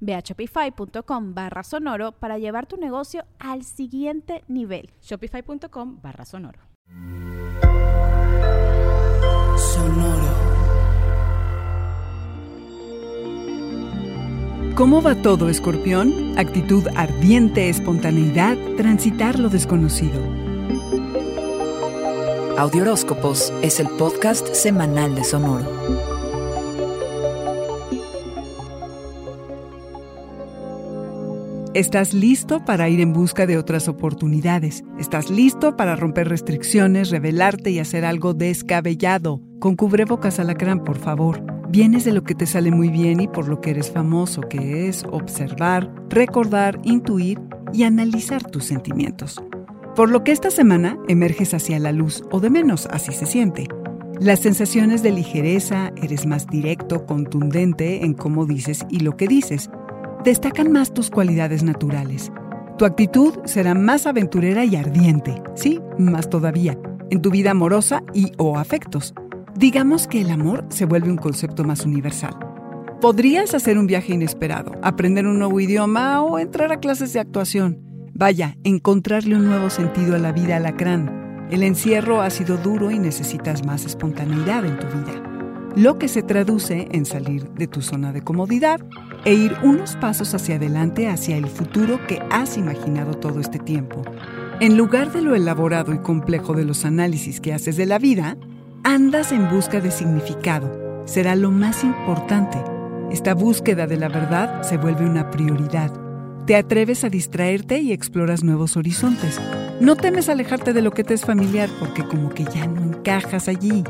Ve a shopify.com barra sonoro para llevar tu negocio al siguiente nivel. Shopify.com barra sonoro. Sonoro. ¿Cómo va todo, escorpión? Actitud ardiente, espontaneidad, transitar lo desconocido. Audioróscopos es el podcast semanal de Sonoro. Estás listo para ir en busca de otras oportunidades. Estás listo para romper restricciones, revelarte y hacer algo descabellado. Con cubrebocas alacrán, por favor. Vienes de lo que te sale muy bien y por lo que eres famoso, que es observar, recordar, intuir y analizar tus sentimientos. Por lo que esta semana emerges hacia la luz, o de menos así se siente. Las sensaciones de ligereza, eres más directo, contundente en cómo dices y lo que dices destacan más tus cualidades naturales. Tu actitud será más aventurera y ardiente, sí, más todavía, en tu vida amorosa y o afectos. Digamos que el amor se vuelve un concepto más universal. Podrías hacer un viaje inesperado, aprender un nuevo idioma o entrar a clases de actuación. Vaya, encontrarle un nuevo sentido a la vida alacrán. El encierro ha sido duro y necesitas más espontaneidad en tu vida lo que se traduce en salir de tu zona de comodidad e ir unos pasos hacia adelante hacia el futuro que has imaginado todo este tiempo. En lugar de lo elaborado y complejo de los análisis que haces de la vida, andas en busca de significado. Será lo más importante. Esta búsqueda de la verdad se vuelve una prioridad. Te atreves a distraerte y exploras nuevos horizontes. No temes alejarte de lo que te es familiar porque como que ya no encajas allí.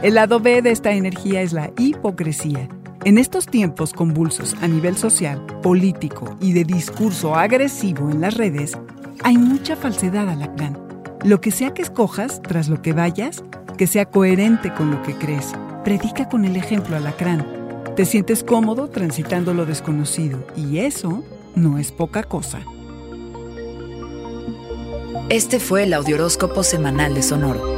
El lado B de esta energía es la hipocresía. En estos tiempos convulsos a nivel social, político y de discurso agresivo en las redes, hay mucha falsedad a la plan. Lo que sea que escojas, tras lo que vayas, que sea coherente con lo que crees. Predica con el ejemplo alacrán. Te sientes cómodo transitando lo desconocido y eso no es poca cosa. Este fue el Audioróscopo Semanal de Sonoro.